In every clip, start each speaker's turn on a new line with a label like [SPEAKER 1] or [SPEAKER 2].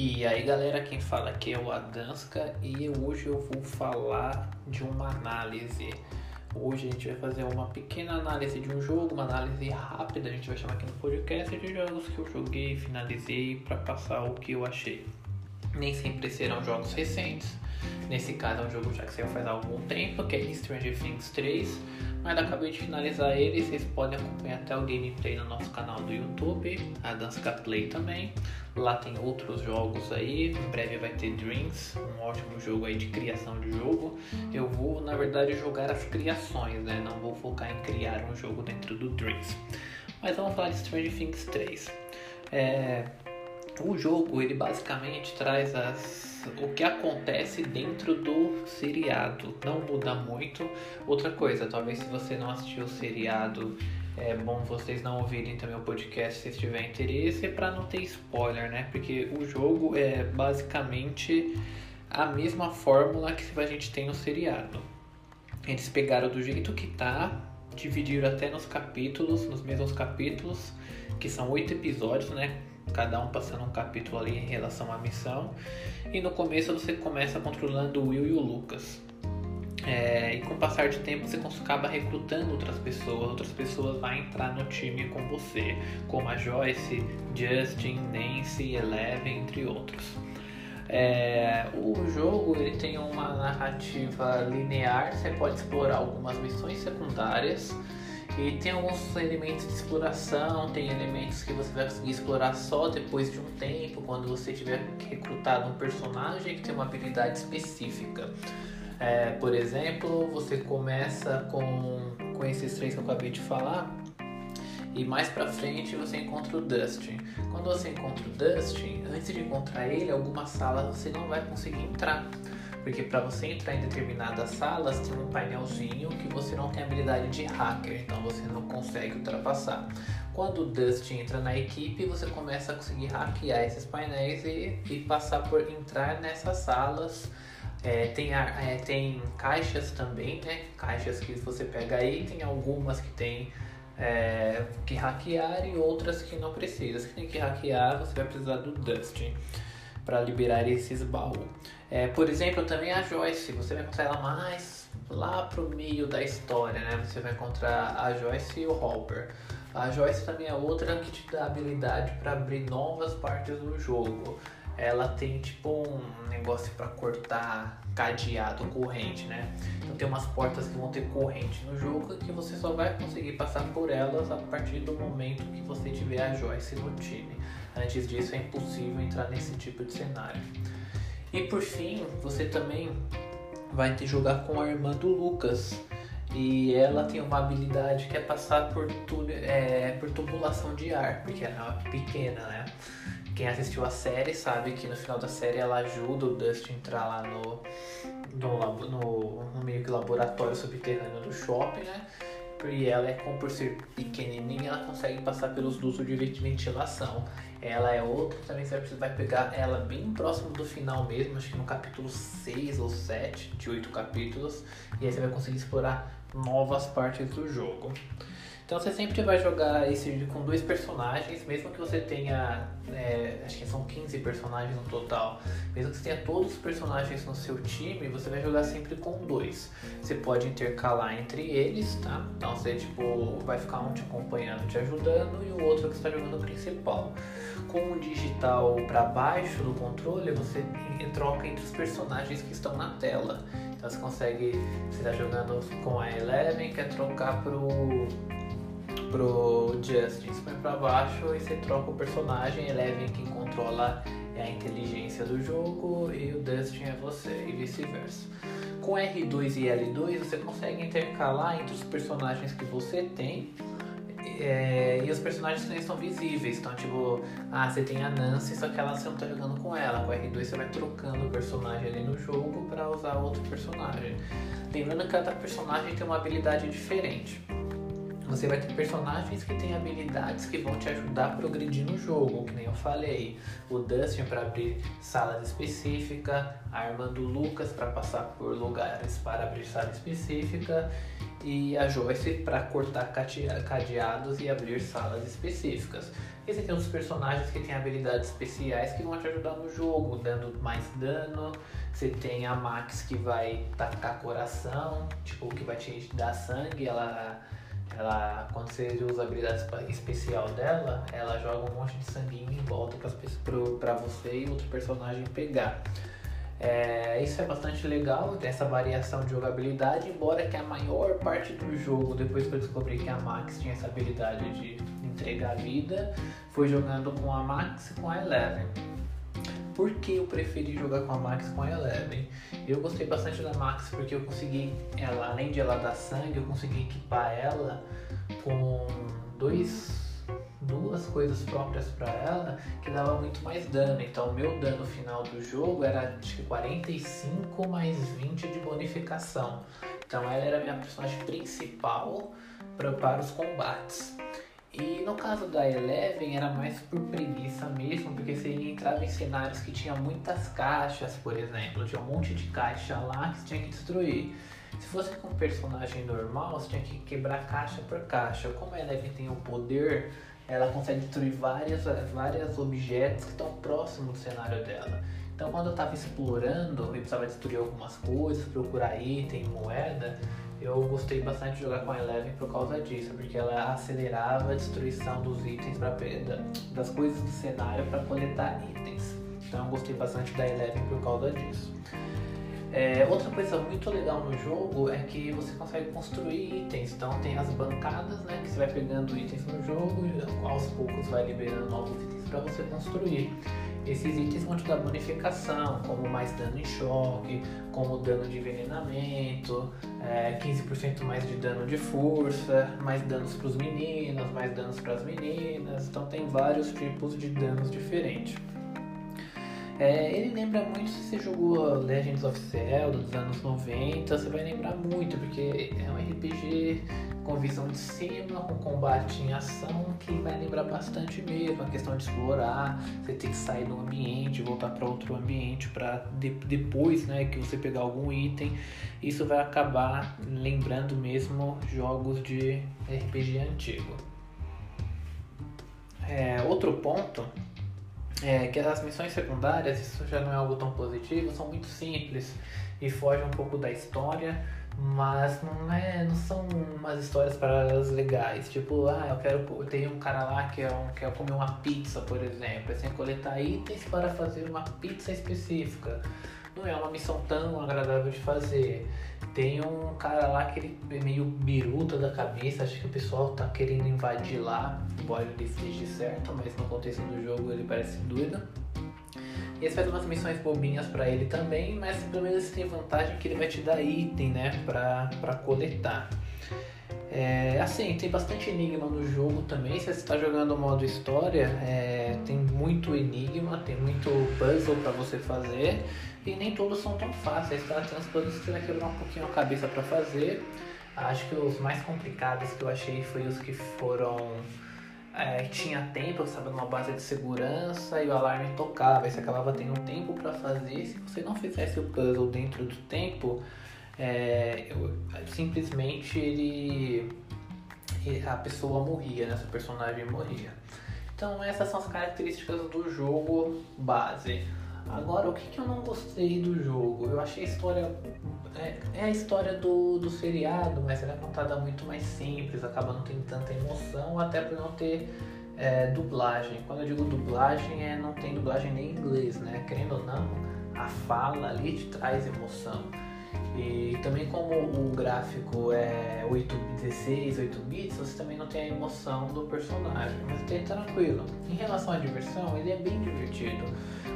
[SPEAKER 1] E aí galera, quem fala aqui é o Adanska e hoje eu vou falar de uma análise. Hoje a gente vai fazer uma pequena análise de um jogo, uma análise rápida, a gente vai chamar aqui no podcast de jogos que eu joguei, finalizei para passar o que eu achei. Nem sempre serão jogos recentes, nesse caso é um jogo já que saiu faz algum tempo, que é Stranger Things 3 mas acabei de finalizar ele. Vocês podem acompanhar até o gameplay no nosso canal do YouTube, a Danska Play também. Lá tem outros jogos aí. Em breve vai ter Dreams, um ótimo jogo aí de criação de jogo. Eu vou, na verdade, jogar as criações, né? Não vou focar em criar um jogo dentro do Dreams. Mas vamos falar de Stranger Things 3. É, o jogo ele basicamente traz as, o que acontece dentro do seriado. Não muda muito. Outra coisa, talvez se você não assistiu o seriado, é bom vocês não ouvirem também o podcast se tiver interesse, para não ter spoiler, né? Porque o jogo é basicamente a mesma fórmula que a gente tem no seriado. Eles pegaram do jeito que tá, dividiram até nos capítulos, nos mesmos capítulos, que são oito episódios, né? Cada um passando um capítulo ali em relação à missão. E no começo você começa controlando o Will e o Lucas. É, e com o passar de tempo você acaba recrutando outras pessoas, outras pessoas vão entrar no time com você, como a Joyce, Justin, Nancy, Eleven, entre outros. É, o jogo ele tem uma narrativa linear, você pode explorar algumas missões secundárias e tem alguns elementos de exploração, tem elementos que você vai conseguir explorar só depois de um tempo, quando você tiver recrutado um personagem que tem uma habilidade específica. É, por exemplo, você começa com, com esses três que eu acabei de falar, e mais pra frente você encontra o Dustin. Quando você encontra o Dustin, antes de encontrar ele, algumas salas você não vai conseguir entrar porque para você entrar em determinadas salas tem um painelzinho que você não tem habilidade de hacker, então você não consegue ultrapassar. Quando o Dust entra na equipe, você começa a conseguir hackear esses painéis e, e passar por entrar nessas salas. É, tem, é, tem caixas também, né? Caixas que você pega aí, tem algumas que tem é, que hackear e outras que não precisa. Se tem que hackear, você vai precisar do Dust para liberar esses baús. É, por exemplo, também a Joyce, você vai encontrar ela mais lá pro meio da história, né? Você vai encontrar a Joyce e o Hopper. A Joyce também é outra que te dá habilidade para abrir novas partes do jogo. Ela tem tipo um negócio para cortar cadeado, corrente, né? Então tem umas portas que vão ter corrente no jogo que você só vai conseguir passar por elas a partir do momento que você tiver a Joyce no time. Antes disso é impossível entrar nesse tipo de cenário. E por fim, você também vai ter jogar com a irmã do Lucas. E ela tem uma habilidade que é passar por, tu, é, por tubulação de ar, porque ela é pequena, né? Quem assistiu a série sabe que no final da série ela ajuda o Dustin a entrar lá no, no, no, no meio que laboratório subterrâneo do shopping, né? E ela é como por ser pequenininha, ela consegue passar pelos dutos de ventilação. Ela é outra, também você vai pegar ela bem próximo do final mesmo, acho que no capítulo 6 ou 7 de 8 capítulos, e aí você vai conseguir explorar novas partes do jogo. Então você sempre vai jogar esse com dois personagens, mesmo que você tenha, é, acho que são 15 personagens no total, mesmo que você tenha todos os personagens no seu time, você vai jogar sempre com dois. Você pode intercalar entre eles, tá? Então você tipo vai ficar um te acompanhando, te ajudando e o outro que está jogando o principal. Com o digital para baixo do controle, você troca entre os personagens que estão na tela. Então você consegue, você está jogando com a Eleven, quer trocar pro pro Justin, você põe pra baixo e você troca o personagem, Eleven quem controla é a inteligência do jogo e o Dustin é você e vice-versa. Com R2 e L2 você consegue intercalar entre os personagens que você tem é, e os personagens que estão visíveis. Então, tipo, ah, você tem a Nancy, só que ela você não tá jogando com ela. Com R2 você vai trocando o personagem ali no jogo para usar outro personagem. Lembrando que cada personagem tem uma habilidade diferente. Você vai ter personagens que têm habilidades que vão te ajudar a progredir no jogo, que nem eu falei. O Dustin para abrir salas específicas, a irmã do Lucas para passar por lugares para abrir sala específica e a joystick para cortar cadeados e abrir salas específicas. E você tem uns personagens que têm habilidades especiais que vão te ajudar no jogo, dando mais dano. Você tem a Max que vai tacar coração, tipo, que vai te dar sangue. Ela, ela quando você usa a habilidade especial dela, ela joga um monte de sanguinho em volta para você e outro personagem pegar. É, isso é bastante legal, essa variação de jogabilidade, embora que a maior parte do jogo, depois que eu descobri que a Max tinha essa habilidade de entregar vida, foi jogando com a Max e com a Eleven. Por que eu preferi jogar com a Max com a Eleven? Eu gostei bastante da Max porque eu consegui, ela, além de ela dar sangue, eu consegui equipar ela com dois duas coisas próprias para ela que dava muito mais dano. Então, o meu dano final do jogo era de 45 mais 20 de bonificação. Então, ela era a minha personagem principal para os combates. E no caso da Eleven era mais por preguiça mesmo, porque você entrava em cenários que tinha muitas caixas, por exemplo, tinha um monte de caixa lá que você tinha que destruir. Se fosse com um personagem normal, você tinha que quebrar caixa por caixa. Como a Eleven tem o poder ela consegue destruir várias, vários objetos que estão próximos do cenário dela. Então, quando eu estava explorando e precisava destruir algumas coisas, procurar item, moeda, eu gostei bastante de jogar com a Eleven por causa disso, porque ela acelerava a destruição dos itens pra, das coisas do cenário para coletar itens. Então, eu gostei bastante da Eleven por causa disso. É, outra coisa muito legal no jogo é que você consegue construir itens. Então tem as bancadas, né, que você vai pegando itens no jogo e aos poucos vai liberando novos itens para você construir. Esses itens vão te dar bonificação, como mais dano em choque, como dano de envenenamento, é, 15% mais de dano de força, mais danos para os meninos, mais danos para as meninas. Então tem vários tipos de danos diferentes. É, ele lembra muito se você jogou Legends of Zelda dos anos 90, você vai lembrar muito, porque é um RPG com visão de cima, com combate em ação, que vai lembrar bastante mesmo a questão de explorar, você tem que sair do ambiente, voltar para outro ambiente para de, depois, né, que você pegar algum item, isso vai acabar lembrando mesmo jogos de RPG antigo. É, outro ponto é, que as missões secundárias, isso já não é algo tão positivo, são muito simples e fogem um pouco da história, mas não, é, não são umas histórias paradas legais. Tipo, ah, eu quero. Tem um cara lá que é um, quer comer uma pizza, por exemplo. É sem coletar itens para fazer uma pizza específica. Não é uma missão tão agradável de fazer. Tem um cara lá que ele é meio biruta da cabeça, acho que o pessoal tá querendo invadir lá, embora ele esteja certo, mas no contexto do jogo ele parece doido. E você faz umas missões bobinhas para ele também, mas pelo menos tem vantagem que ele vai te dar item, né, pra, pra coletar. É, assim, tem bastante enigma no jogo também. Se você está jogando o modo história, é, tem muito enigma, tem muito puzzle para você fazer e nem todos são tão fáceis, tá? Tem uns planos que você vai quebrar um pouquinho a cabeça para fazer. Acho que os mais complicados que eu achei foi os que foram. É, tinha tempo, estava numa base de segurança e o alarme tocava, e você acabava tendo tempo para fazer. Se você não fizesse o puzzle dentro do tempo, é, eu, simplesmente ele, a pessoa morria, né? Seu personagem morria. Então essas são as características do jogo base. Agora, o que, que eu não gostei do jogo? Eu achei a história. É, é, a história do, do seriado, mas ela é contada muito mais simples, acaba não tendo tanta emoção, até por não ter é, dublagem. Quando eu digo dublagem, é não tem dublagem nem em inglês, né? Querendo ou não, a fala ali te traz emoção. E também como o gráfico é 8, 16, 8 bits, você também não tem a emoção do personagem, mas é tranquilo. Em relação à diversão, ele é bem divertido.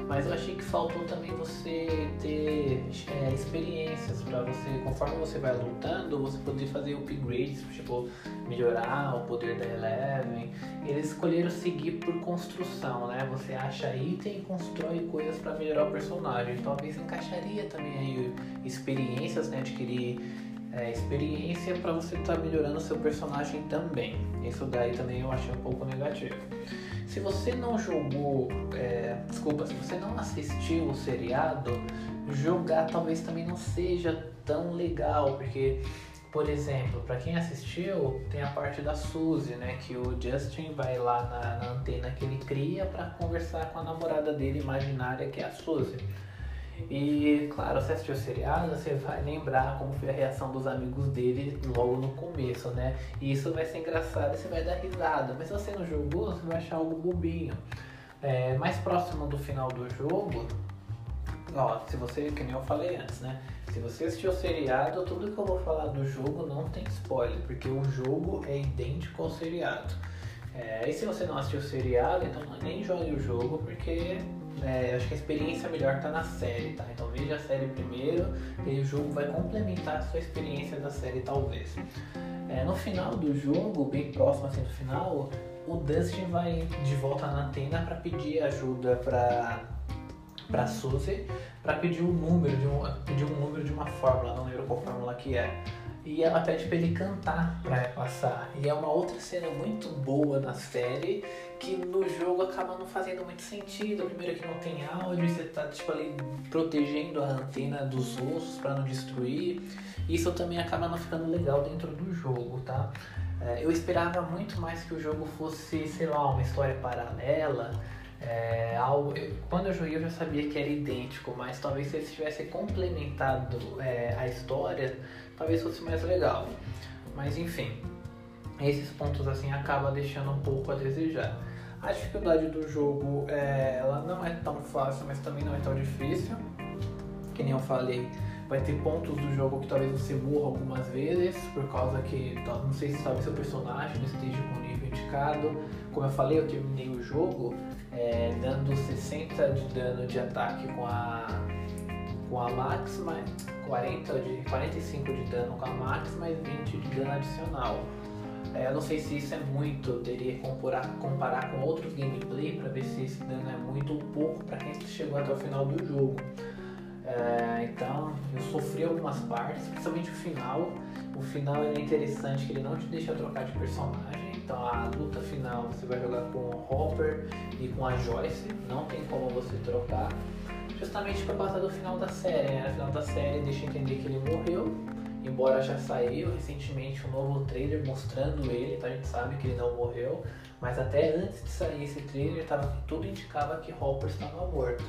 [SPEAKER 1] Mas eu achei que faltou também você ter é, experiências para você, conforme você vai lutando, você poder fazer upgrades, tipo, melhorar o poder da Eleven. Eles escolheram seguir por construção, né? Você acha item e constrói coisas para melhorar o personagem. Talvez encaixaria também aí experiências, né? Adquirir é, experiência para você estar tá melhorando seu personagem também. Isso daí também eu achei um pouco negativo. Se você não jogou, é, desculpa, se você não assistiu o seriado, jogar talvez também não seja tão legal, porque por exemplo, para quem assistiu, tem a parte da Suzy, né? Que o Justin vai lá na, na antena que ele cria para conversar com a namorada dele imaginária, que é a Suzy. E, claro, você assistiu o seriado, você vai lembrar como foi a reação dos amigos dele logo no começo, né? E isso vai ser engraçado você vai dar risada. Mas se você não jogou, você vai achar algo bobinho. É, mais próximo do final do jogo, ó, se você, que nem eu falei antes, né? Se você assistiu o seriado, tudo que eu vou falar do jogo não tem spoiler, porque o jogo é idêntico ao seriado. É, e se você não assistiu o seriado, então nem jogue o jogo, porque é, acho que a experiência melhor está na série, tá? Então veja a série primeiro, e o jogo vai complementar a sua experiência da série, talvez. É, no final do jogo, bem próximo assim do final, o Dustin vai de volta na antena para pedir ajuda para para Suzy para pedir um número de um pedir um número de uma fórmula, não lembro qual fórmula que é. E ela pede para ele cantar para passar. E é uma outra cena muito boa na série que no jogo acaba não fazendo muito sentido. Primeiro que não tem áudio, você tá tipo ali protegendo a antena dos ossos para não destruir. Isso também acaba não ficando legal dentro do jogo, tá? É, eu esperava muito mais que o jogo fosse, sei lá, uma história paralela. É, algo, eu, quando eu joguei eu já sabia que era idêntico, mas talvez se eles tivessem complementado é, a história, talvez fosse mais legal. Mas enfim, esses pontos assim acaba deixando um pouco a desejar. A dificuldade do jogo é, ela não é tão fácil, mas também não é tão difícil. Que nem eu falei, vai ter pontos do jogo que talvez você morra algumas vezes, por causa que não sei se talvez seu personagem esteja com o nível indicado. Como eu falei, eu terminei o jogo é, dando 60 de dano de ataque com a com a Max, mais 40 de 45 de dano com a Max, mais 20 de dano adicional. É, eu não sei se isso é muito, eu teria que comparar, comparar com outros gameplay para ver se esse dano é muito ou pouco para quem chegou até o final do jogo. É, então eu sofri algumas partes, principalmente o final. O final é interessante que ele não te deixa trocar de personagem. Então a luta final você vai jogar com o Hopper e com a Joyce, não tem como você trocar. Justamente por causa do final da série, né? No final da série deixa entender que ele morreu embora já saiu recentemente um novo trailer mostrando ele, então a gente sabe que ele não morreu, mas até antes de sair esse trailer, tava, tudo indicava que Hopper estava morto.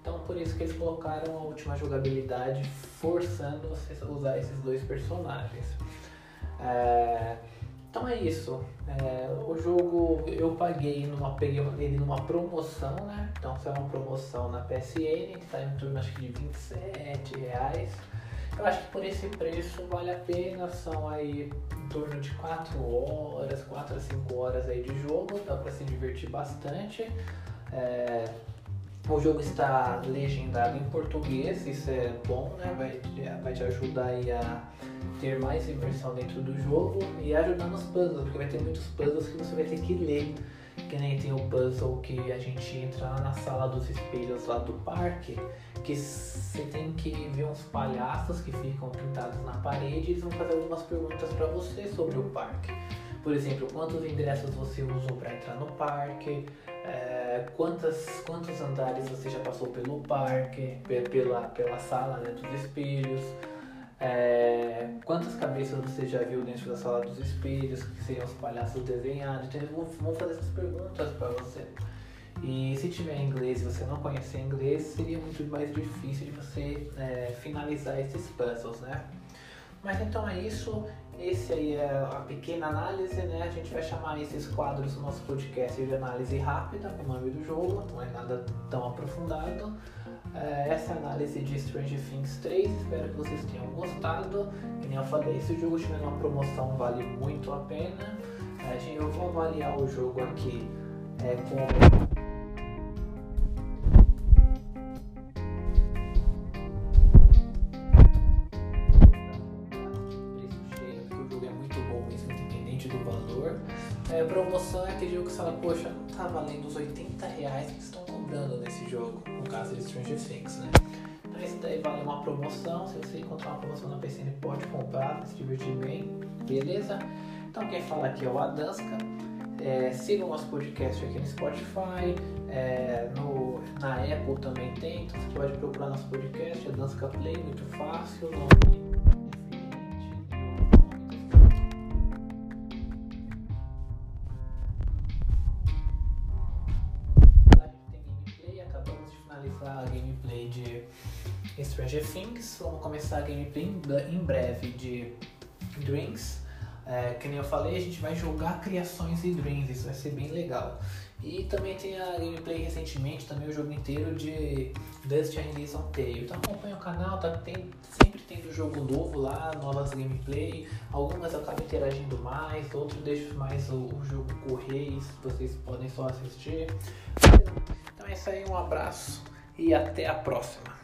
[SPEAKER 1] Então por isso que eles colocaram a última jogabilidade forçando você a usar esses dois personagens. É, então é isso. É, o jogo eu paguei numa, peguei ele numa promoção, né? Então se é uma promoção na PSN, que está em torno acho que de 27 reais. Eu acho que por esse preço vale a pena, são aí em torno de 4 horas, 4 a 5 horas aí de jogo, dá para se divertir bastante. É, o jogo está legendado em português, isso é bom, né? Vai, vai te ajudar aí a ter mais imersão dentro do jogo e ajudar nos puzzles, porque vai ter muitos puzzles que você vai ter que ler que nem tem o puzzle que a gente entra na sala dos espelhos lá do parque, que você tem que ver uns palhaços que ficam pintados na parede e eles vão fazer algumas perguntas para você sobre o parque. Por exemplo, quantos ingressos você usou para entrar no parque, é, quantas, quantos andares você já passou pelo parque, pela, pela sala né, dos espelhos, é, quantas cabeças você já viu dentro da sala dos espelhos, que seriam os palhaços desenhados? Então eles vão, fazer essas perguntas para você. E se tiver inglês e você não conhecer inglês, seria muito mais difícil de você é, finalizar esses puzzles, né? Mas então é isso. Esse aí é a pequena análise, né? A gente vai chamar esses quadros do nosso podcast de análise rápida, o nome do jogo, não é nada tão aprofundado. É, essa é a análise de Stranger Things 3, espero que vocês tenham gostado. Que nem eu falei, se o jogo tiver uma promoção vale muito a pena. É, eu vou avaliar o jogo aqui é, com aquele jogo que você fala, poxa, não tá valendo os 80 reais que estão cobrando nesse jogo, no caso de Stranger Things, né? Então esse daí vale uma promoção, se você encontrar uma promoção na PCN pode comprar, se divertir bem, beleza? Então quem fala aqui é o Adanska, é, sigam nosso podcast aqui no Spotify, é, no, na Apple também tem, então você pode procurar nosso podcast, Adanska Play, muito fácil, nome Stranger Things. Vamos começar a gameplay em breve de Dreams. É, que nem eu falei, a gente vai jogar criações e Dreams, isso vai ser bem legal. E também tem a gameplay recentemente, também o jogo inteiro de Dust Release on Tale. Então acompanha o canal, tá tem, sempre jogo novo lá, novas gameplay. Algumas eu acabo interagindo mais, outros deixo mais o, o jogo correr, isso vocês podem só assistir. Então é isso aí, um abraço e até a próxima.